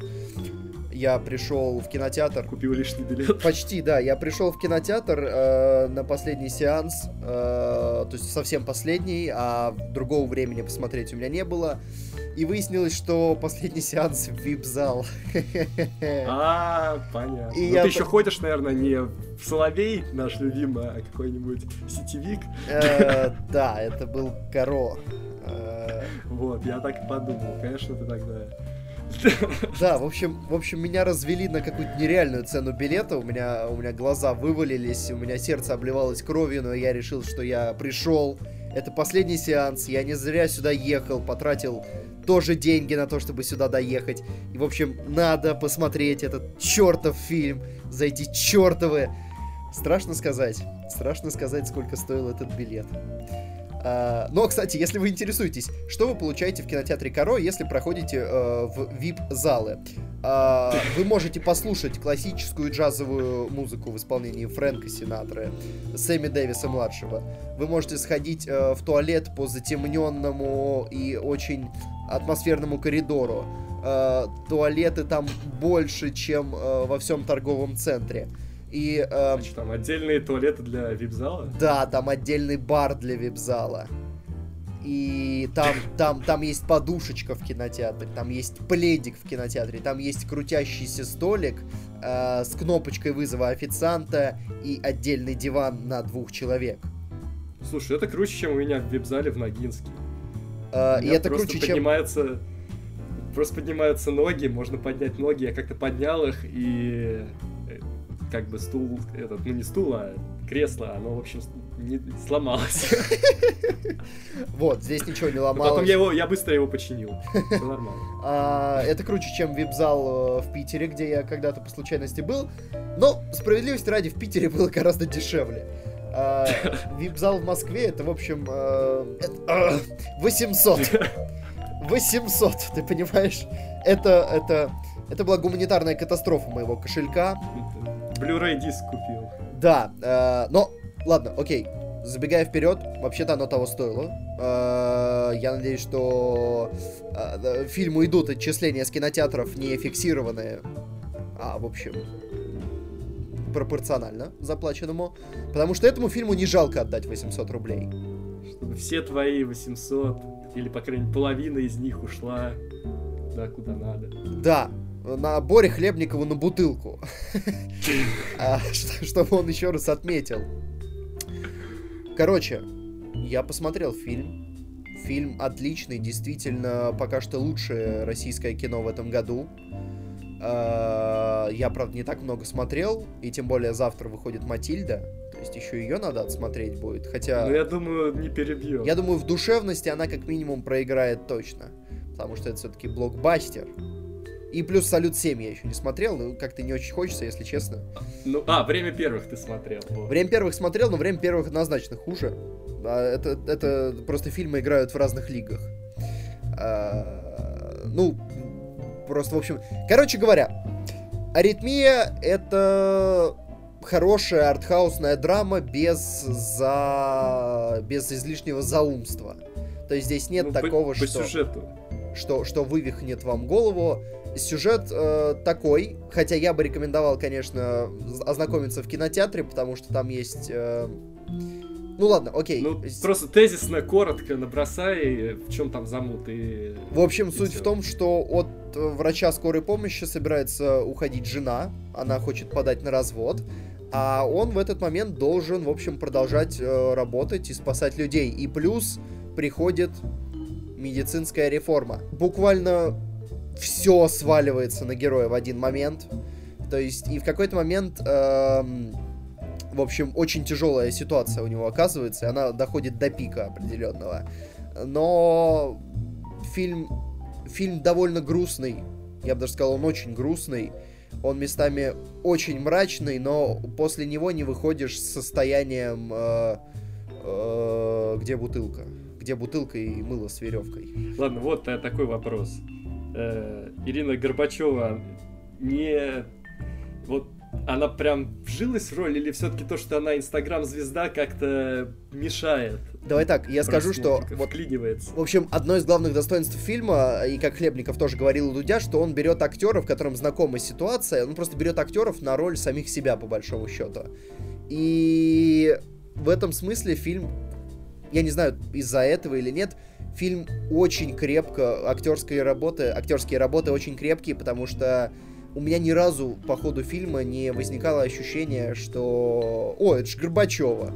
я пришел в кинотеатр. Купил лишний билет. Почти, да. Я пришел в кинотеатр э, на последний сеанс, э, то есть совсем последний, а другого времени посмотреть у меня не было. И выяснилось, что последний сеанс в вип-зал. А, понятно. И Ну, я ты еще ходишь, наверное, не в Соловей, наш любимый, а какой-нибудь сетевик. Э, Да, это был Каро. Э, Вот, я так и подумал. Конечно, ты тогда... <laughs> Да, в общем, в общем, меня развели на какую-то нереальную цену билета. У меня, у меня глаза вывалились, у меня сердце обливалось кровью, но я решил, что я пришел. Это последний сеанс, я не зря сюда ехал, потратил тоже деньги на то, чтобы сюда доехать. И, в общем, надо посмотреть этот чертов фильм за эти чертовы... Страшно сказать. Страшно сказать, сколько стоил этот билет. А, но, кстати, если вы интересуетесь, что вы получаете в кинотеатре Каро, если проходите э, в VIP-залы? А, вы можете послушать классическую джазовую музыку в исполнении Фрэнка Синатры, Сэмми Дэвиса-младшего. Вы можете сходить э, в туалет по затемненному и очень атмосферному коридору. Э, туалеты там больше, чем э, во всем торговом центре. И э, Значит, там отдельные туалеты для вип-зала. да, там отдельный бар для вип-зала. И там, там, там есть подушечка в кинотеатре, там есть пледик в кинотеатре, там есть крутящийся столик э, с кнопочкой вызова официанта и отдельный диван на двух человек. Слушай, это круче, чем у меня в вип-зале в Ногинске. Э, и это круче, чем... поднимаются... Просто поднимаются ноги, можно поднять ноги, я как-то поднял их, и как бы стул, этот, ну не стул, а кресло, оно, в общем, не сломалось. <laughs> Вот, здесь ничего не Но Потом ломалось. я его, я быстро его починил. Все нормально. <laughs> А, это круче, чем вип-зал э, в Питере, где я когда-то по случайности был. Но, справедливости ради, в Питере было гораздо дешевле. А, <laughs> вип-зал в Москве, это, в общем, э, это, э, 800. 800, ты понимаешь? Это, это, это была гуманитарная катастрофа моего кошелька. Blu-ray диск купил. Да, э, но, ладно, окей. Забегая вперед, вообще-то оно того стоило. Э, я надеюсь, что э, фильму идут отчисления с кинотеатров не фиксированные, а, в общем, пропорционально заплаченному. Потому что этому фильму не жалко отдать 800 рублей. Чтобы все твои 800, или, по крайней мере, половина из них ушла да, куда надо. Да, на Боре Хлебникову на бутылку. <laughs> А, Чтобы он еще раз отметил. Короче, я посмотрел фильм. Фильм отличный, действительно, пока что лучшее российское кино в этом году. А, Я, правда, не так много смотрел, и тем более завтра выходит Матильда, то есть еще ее надо отсмотреть будет. Хотя, Ну, я думаю, не перебьем. я думаю, в душевности она как минимум проиграет точно, потому что это все-таки блокбастер. И плюс Салют 7 я еще не смотрел, ну как-то не очень хочется, если честно. Ну, а, время первых ты смотрел. вот. Время первых смотрел, но время первых однозначно хуже. А, Это, это просто фильмы играют в разных лигах. А, ну, просто, в общем... Короче говоря, «Аритмия» — это хорошая артхаусная драма без, за... без излишнего заумства. То есть здесь нет Ну, по- такого, по, что сюжету. Что, что вывихнет вам голову. Сюжет э, такой, хотя я бы рекомендовал, конечно, ознакомиться в кинотеатре, потому что там есть... э, Ну ладно, окей. Ну, просто тезисно, коротко набросай, в чем там замут и... В общем, и суть всё. в том, что от врача скорой помощи собирается уходить жена, она хочет подать на развод, а он в этот момент должен, в общем, продолжать э, работать и спасать людей. И плюс приходит медицинская реформа. Буквально все сваливается на героя в один момент. То есть, и в какой-то момент, эм, в общем, очень тяжелая ситуация у него оказывается, и она доходит до пика определенного. Но фильм, фильм довольно грустный. Я бы даже сказал, он очень грустный. Он местами очень мрачный, но после него не выходишь с состоянием э, э, где бутылка? Где бутылка и мыло с веревкой? Ладно, вот э, такой вопрос. Э, Ирина Горбачева не... Вот она прям вжилась в роль или все-таки то, что она инстаграм-звезда, как-то мешает Давай так, я скажу, что вот, в общем, одно из главных достоинств фильма, и как Хлебников тоже говорил Дудя, что он берет актеров, которым знакома ситуация, он просто берет актеров на роль самих себя, по большому счету. И в этом смысле фильм, я не знаю, из-за этого или нет, фильм очень крепко, актерские работы, актерские работы очень крепкие, потому что у меня ни разу по ходу фильма не возникало ощущение, что «О, это же Горбачева!»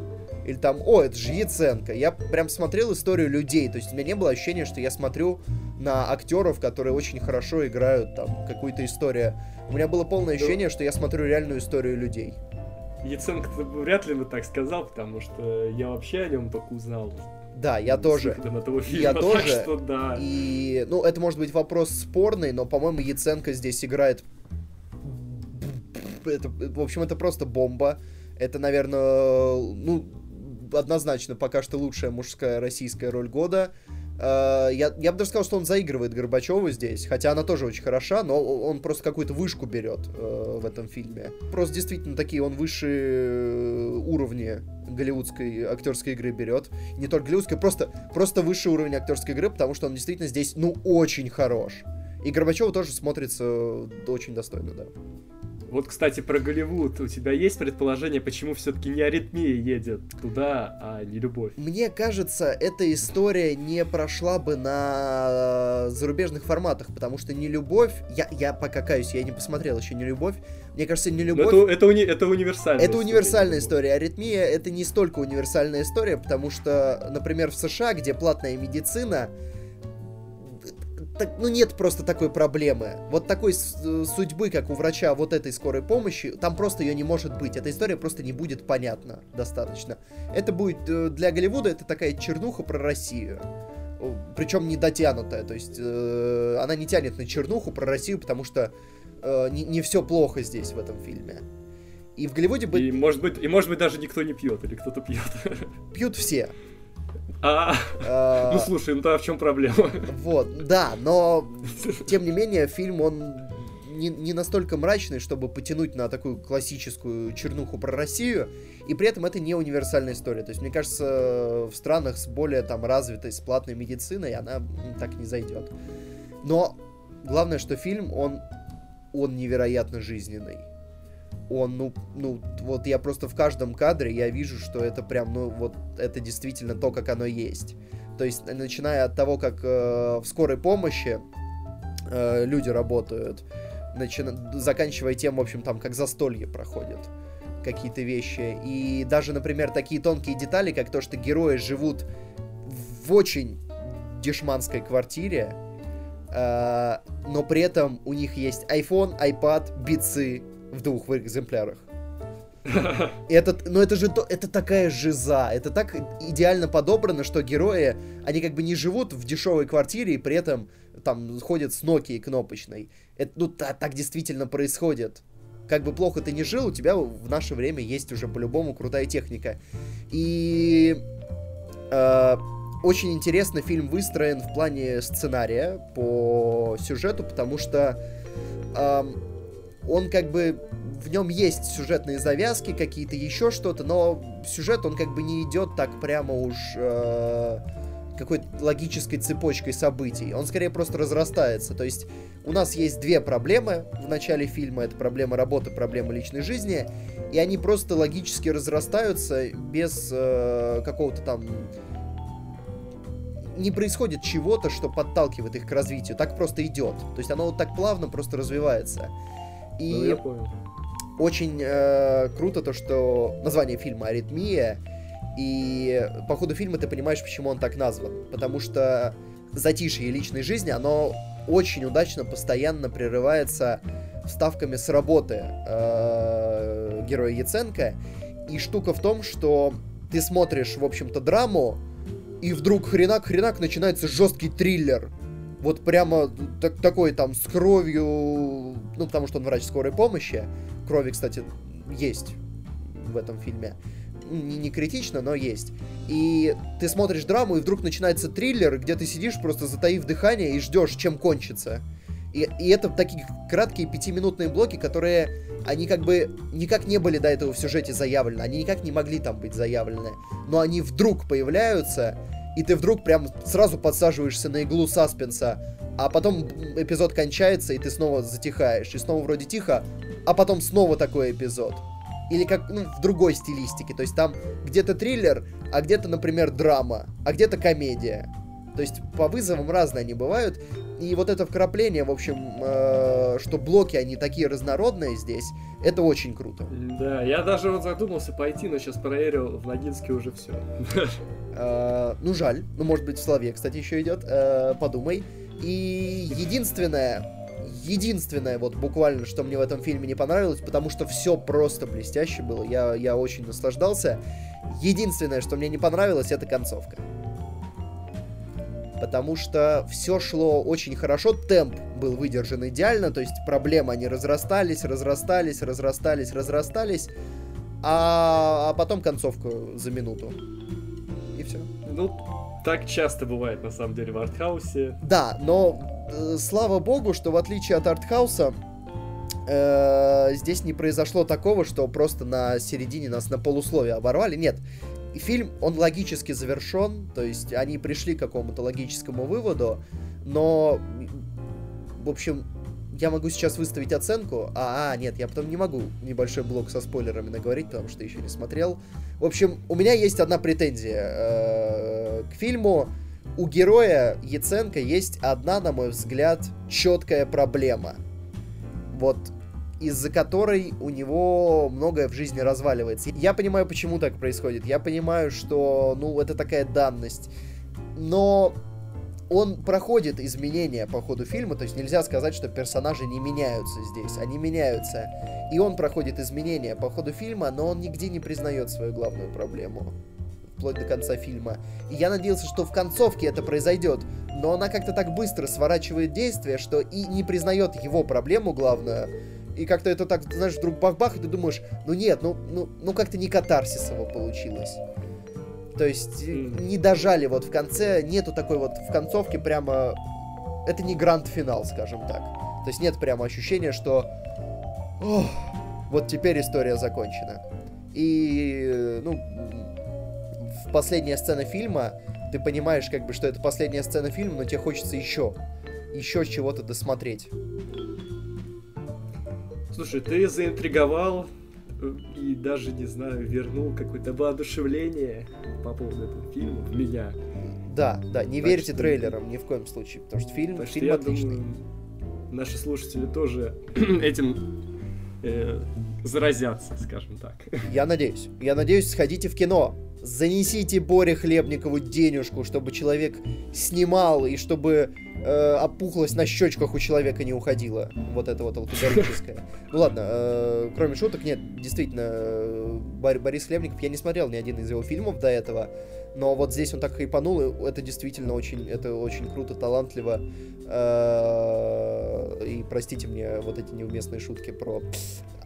или там «О, это же Яценко!» Я прям смотрел историю людей, то есть у меня не было ощущения, что я смотрю на актеров, которые очень хорошо играют там какую-то историю. У меня было полное ну, ощущение, что я смотрю реальную историю людей. Яценко вряд ли бы так сказал, потому что я вообще о нем только узнал да, я тоже. Этого фильма, я <laughs> тоже. Что, да. И, ну, это может быть вопрос спорный, но, по-моему, Яценко здесь играет. Это, в общем, это просто бомба. Это, наверное, ну, однозначно пока что лучшая мужская российская роль года. Uh, я, я бы даже сказал, что он заигрывает Горбачеву здесь, хотя она тоже очень хороша, но он просто какую-то вышку берет uh, в этом фильме. Просто действительно такие, он выше э, уровни голливудской актерской игры берет. Не только голливудской, просто, просто выше уровень актерской игры, потому что он действительно здесь, ну, очень хорош. И Горбачева тоже смотрится очень достойно, да. Вот, кстати, про Голливуд. У тебя есть предположение, почему все-таки не аритмия едет туда, а не любовь? Мне кажется, эта история не прошла бы на зарубежных форматах, потому что не любовь. Я, я пока каюсь, я не посмотрел еще не любовь. Мне кажется, не любовь. это, это, уни, это универсальная. Это история, универсальная история. Аритмия это не столько универсальная история, потому что, например, в США, где платная медицина, так, ну нет просто такой проблемы. Вот такой э, судьбы, как у врача вот этой скорой помощи, там просто ее не может быть. Эта история просто не будет понятна достаточно. Это будет э, для Голливуда это такая чернуха про Россию. Причем не дотянутая. То есть э, она не тянет на чернуху про Россию, потому что э, не, не все плохо здесь в этом фильме. И в Голливуде бы... И может быть, и может быть даже никто не пьет, или кто-то пьет. Пьют все. А, а, ну слушай, ну тогда в чем проблема? Вот, да, но тем не менее фильм он не, не настолько мрачный, чтобы потянуть на такую классическую чернуху про Россию, и при этом это не универсальная история. То есть, мне кажется, в странах с более там развитой, с платной медициной она так не зайдет. Но главное, что фильм, он, он невероятно жизненный он, ну, ну, вот я просто в каждом кадре я вижу, что это прям, ну, вот это действительно то, как оно есть. То есть, начиная от того, как э, в скорой помощи э, люди работают, начи... заканчивая тем, в общем, там, как застолье проходит какие-то вещи. И даже, например, такие тонкие детали, как то, что герои живут в очень дешманской квартире, э, но при этом у них есть iPhone, iPad, бицы, в двух экземплярах. Это, но это же это такая жиза, это так идеально подобрано, что герои, они как бы не живут в дешевой квартире и при этом там ходят с Nokia кнопочной. Это, ну, та, так действительно происходит. Как бы плохо ты не жил, у тебя в наше время есть уже по-любому крутая техника. И э, очень интересно фильм выстроен в плане сценария по сюжету, потому что э, он как бы в нем есть сюжетные завязки, какие-то еще что-то, но сюжет он как бы не идет так прямо уж э, какой-то логической цепочкой событий. Он скорее просто разрастается. То есть у нас есть две проблемы в начале фильма. Это проблема работы, проблема личной жизни. И они просто логически разрастаются без э, какого-то там не происходит чего-то, что подталкивает их к развитию. Так просто идет. То есть оно вот так плавно просто развивается. И ну, я понял. очень э, круто то, что название фильма «Аритмия», и по ходу фильма ты понимаешь, почему он так назван. Потому что затишье личной жизни, оно очень удачно постоянно прерывается вставками с работы э, героя Яценко. И штука в том, что ты смотришь, в общем-то, драму, и вдруг хренак-хренак начинается жесткий триллер вот прямо так, такой там с кровью, ну, потому что он врач скорой помощи. Крови, кстати, есть в этом фильме. Не, не критично, но есть. И ты смотришь драму, и вдруг начинается триллер, где ты сидишь, просто затаив дыхание и ждешь, чем кончится. И, и это такие краткие пятиминутные блоки, которые они как бы никак не были до этого в сюжете заявлены, они никак не могли там быть заявлены, но они вдруг появляются, и ты вдруг прям сразу подсаживаешься на иглу саспенса, а потом эпизод кончается, и ты снова затихаешь, и снова вроде тихо, а потом снова такой эпизод. Или как ну, в другой стилистике, то есть там где-то триллер, а где-то, например, драма, а где-то комедия. То есть по вызовам разные они бывают. И вот это вкрапление, в общем, э, что блоки, они такие разнородные здесь, это очень круто. Да, я даже вот задумался пойти, но сейчас проверил, в Ногинске уже все. Э, ну, жаль. Ну, может быть, в Славе, кстати, еще идет. Э, подумай. И единственное, единственное, вот буквально, что мне в этом фильме не понравилось, потому что все просто блестяще было, я, я очень наслаждался. Единственное, что мне не понравилось, это концовка потому что все шло очень хорошо, темп был выдержан идеально, то есть проблемы, они разрастались, разрастались, разрастались, разрастались, а, а потом концовку за минуту. И все. Ну, так часто бывает, на самом деле, в артхаусе. Да, но э, слава богу, что в отличие от артхауса, э, здесь не произошло такого, что просто на середине нас на полусловие оборвали. Нет, фильм, он логически завершен, то есть они пришли к какому-то логическому выводу, но, в общем, я могу сейчас выставить оценку, а, а, нет, я потом не могу небольшой блок со спойлерами наговорить, потому что еще не смотрел. В общем, у меня есть одна претензия э, к фильму. У героя Яценко есть одна, на мой взгляд, четкая проблема. Вот из-за которой у него многое в жизни разваливается. Я понимаю, почему так происходит. Я понимаю, что, ну, это такая данность. Но он проходит изменения по ходу фильма, то есть нельзя сказать, что персонажи не меняются здесь, они меняются. И он проходит изменения по ходу фильма, но он нигде не признает свою главную проблему вплоть до конца фильма. И я надеялся, что в концовке это произойдет, но она как-то так быстро сворачивает действие, что и не признает его проблему главную, и как-то это так, знаешь, вдруг бах-бах, и ты думаешь, ну нет, ну, ну, ну как-то не катарсисово получилось. То есть не дожали вот в конце, нету такой вот в концовке прямо... Это не гранд-финал, скажем так. То есть нет прямо ощущения, что... Ох, вот теперь история закончена. И, ну, в последняя сцена фильма, ты понимаешь, как бы, что это последняя сцена фильма, но тебе хочется еще, еще чего-то досмотреть. Слушай, ты заинтриговал э, и даже, не знаю, вернул какое-то воодушевление по поводу этого фильма в меня. Да, да, не так верьте что... трейлерам ни в коем случае, потому что фильм, так фильм что отличный. Думаю, наши слушатели тоже <clears throat> этим э, заразятся, скажем так. Я надеюсь. Я надеюсь, сходите в кино. Занесите Боре Хлебникову денежку, чтобы человек снимал и чтобы э, опухлость на щечках у человека не уходила. Вот это вот алкоголическое. <laughs> Ну ладно, э, кроме шуток, нет, действительно, э, Борис Хлебников, я не смотрел ни один из его фильмов до этого, но вот здесь он так хайпанул, и это действительно очень, это очень круто, талантливо. Э, и простите мне вот эти неуместные шутки про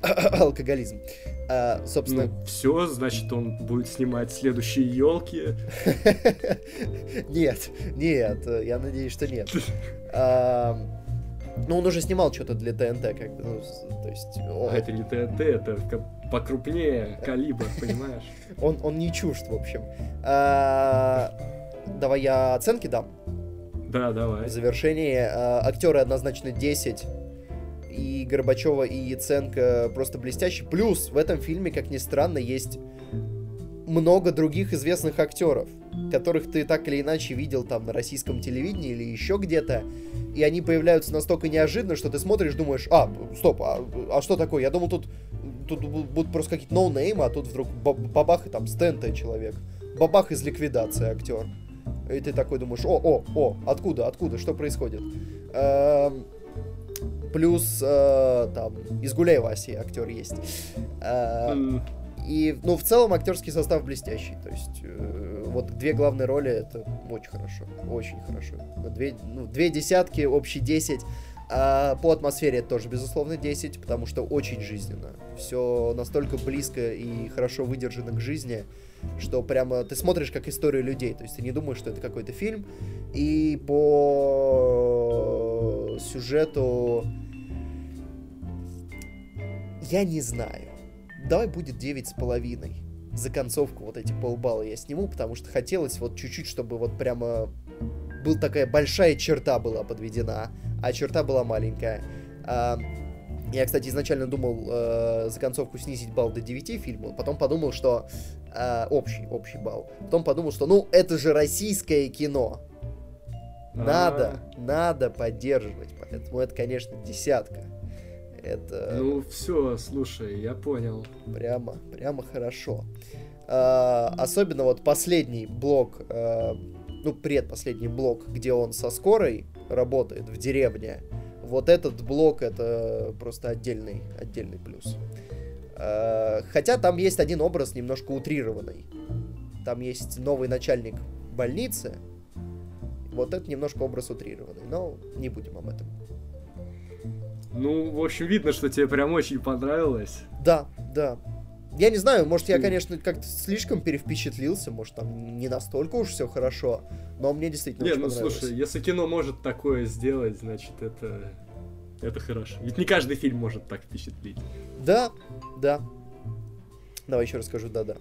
<coughs> алкоголизм. А, собственно... Ну, все, значит, он будет снимать следующие елки. <laughs> Нет, нет, я надеюсь, что нет. А, <laughs> ну, он уже снимал что-то для ТНТ, как бы, ну, то есть... Он... А это не ТНТ, это покрупнее калибр, <laughs> понимаешь? Он, он не чужд, в общем. Давай я оценки дам. Да, давай. В завершении а, актеры однозначно 10 и Горбачева, и Яценко просто блестящий. Плюс в этом фильме, как ни странно, есть много других известных актеров, которых ты так или иначе видел там на российском телевидении или еще где-то, и они появляются настолько неожиданно, что ты смотришь, думаешь, а, стоп, а, а что такое? Я думал, тут, тут будут просто какие-то ноунеймы, а тут вдруг бабах и там Стэнтэй человек. Бабах из ликвидации актер. И ты такой думаешь, о, о, о, откуда, откуда, что происходит? Эм, плюс э, там из Гуляй Васи актер есть. Э, и, ну, в целом актерский состав блестящий. То есть, э, вот две главные роли это очень хорошо. Очень хорошо. Две, ну, две десятки, общий десять. А по атмосфере это тоже, безусловно, 10, потому что очень жизненно. Все настолько близко и хорошо выдержано к жизни, что прямо ты смотришь как историю людей. То есть ты не думаешь, что это какой-то фильм. И по сюжету... Я не знаю. Давай будет девять с половиной. За концовку вот эти полбалла я сниму, потому что хотелось вот чуть-чуть, чтобы вот прямо был такая большая черта была подведена, а черта была маленькая. А, я, кстати, изначально думал э, за концовку снизить балл до 9 фильму, потом подумал, что э, общий, общий балл. Потом подумал, что ну это же российское кино. Надо, А-а-а. надо поддерживать. Поэтому это, конечно, десятка. Это... Ну все, слушай, я понял. Прямо, прямо хорошо. А, особенно вот последний блок, а, ну предпоследний блок, где он со скорой работает в деревне вот этот блок это просто отдельный, отдельный плюс. А, хотя там есть один образ немножко утрированный. Там есть новый начальник больницы. Вот это немножко образ утрированный, но не будем об этом. Ну, в общем, видно, что тебе прям очень понравилось. Да, да. Я не знаю, может, я, конечно, как-то слишком перевпечатлился, может, там не настолько уж все хорошо, но мне действительно не, очень ну понравилось. слушай, если кино может такое сделать, значит, это, это хорошо. Ведь не каждый фильм может так впечатлить. Да, да. Давай еще расскажу, да-да.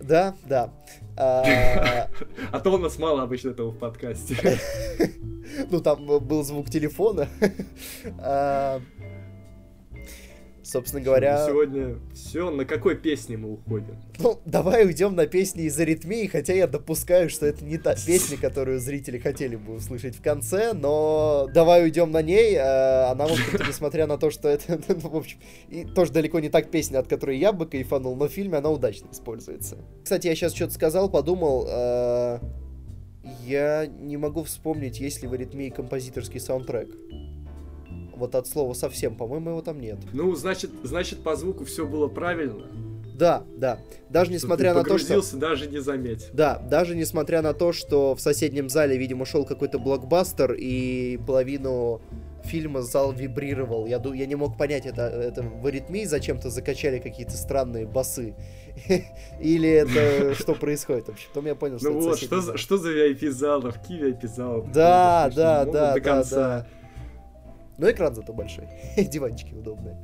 Да, да. А, <laughs> а то у нас мало обычно этого в подкасте. <laughs> Ну, там был звук телефона. <laughs> А, Собственно говоря... Сегодня все, на какой песне мы уходим? Ну, давай уйдем на песни из аритмии, хотя я допускаю, что это не та песня, которую зрители хотели бы услышать в конце, но давай уйдем на ней. Э, она, в общем-то, несмотря на то, что это, <laughs> ну, в общем, и тоже далеко не так песня, от которой я бы кайфанул, но в фильме она удачно используется. Кстати, я сейчас что-то сказал, подумал, э, я не могу вспомнить, есть ли в аритмии композиторский саундтрек. Вот от слова совсем, по-моему, его там нет. Ну, значит, значит по звуку все было правильно. Да, да. Даже несмотря на то, что... даже не заметил. Да, даже несмотря на то, что в соседнем зале, видимо, шел какой-то блокбастер, и половину фильма зал вибрировал. Я, я не мог понять, это, это в аритмии зачем-то закачали какие-то странные басы. <laughs> Или это <laughs> что происходит вообще? Потом я понял, что Ну вот, что за, что за VIP-зал, в Киеве VIP-зал. Да, да, да, да, да. Но экран зато большой. <laughs> Диванчики удобные.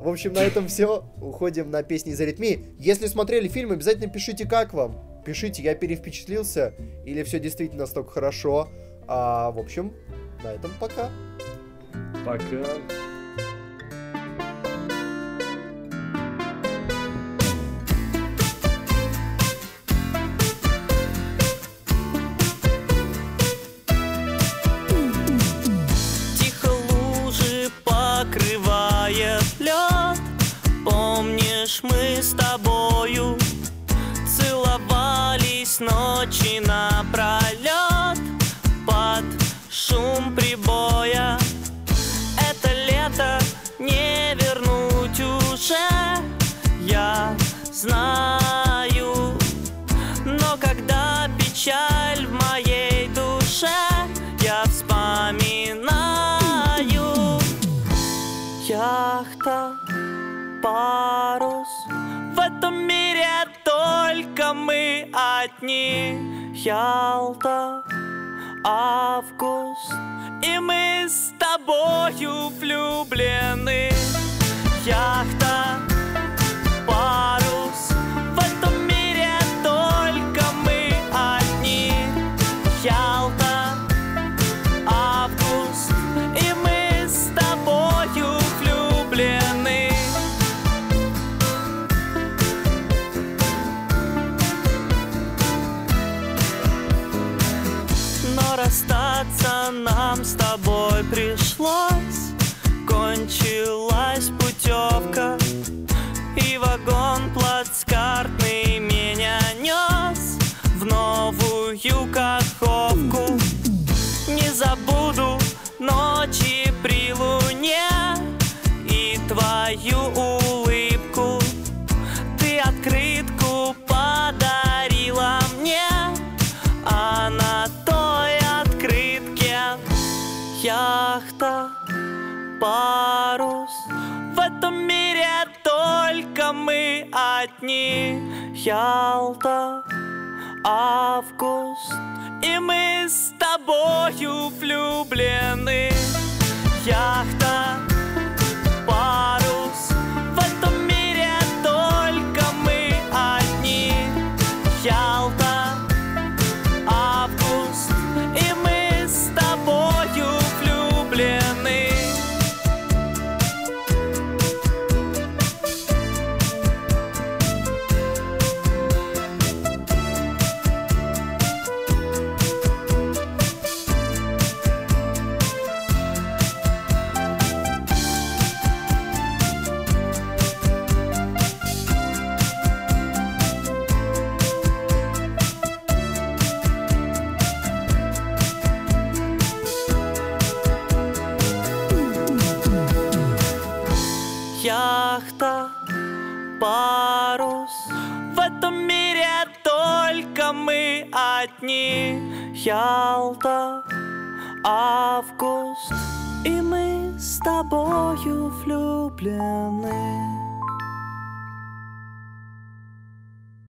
В общем, на этом все. Уходим на песни из аритмии. Если смотрели фильм, обязательно пишите, как вам. Пишите, я перевпечатлился, или все действительно настолько хорошо. А, в общем, на этом пока. Пока. Мы одни. Ялта, август И мы с тобою влюблены. Яхта, парус плацкартный меня нес В новую каховку одни Ялта, август. И мы с тобою влюблены. Яхта, парус одни Ялта, август И мы с тобою влюблены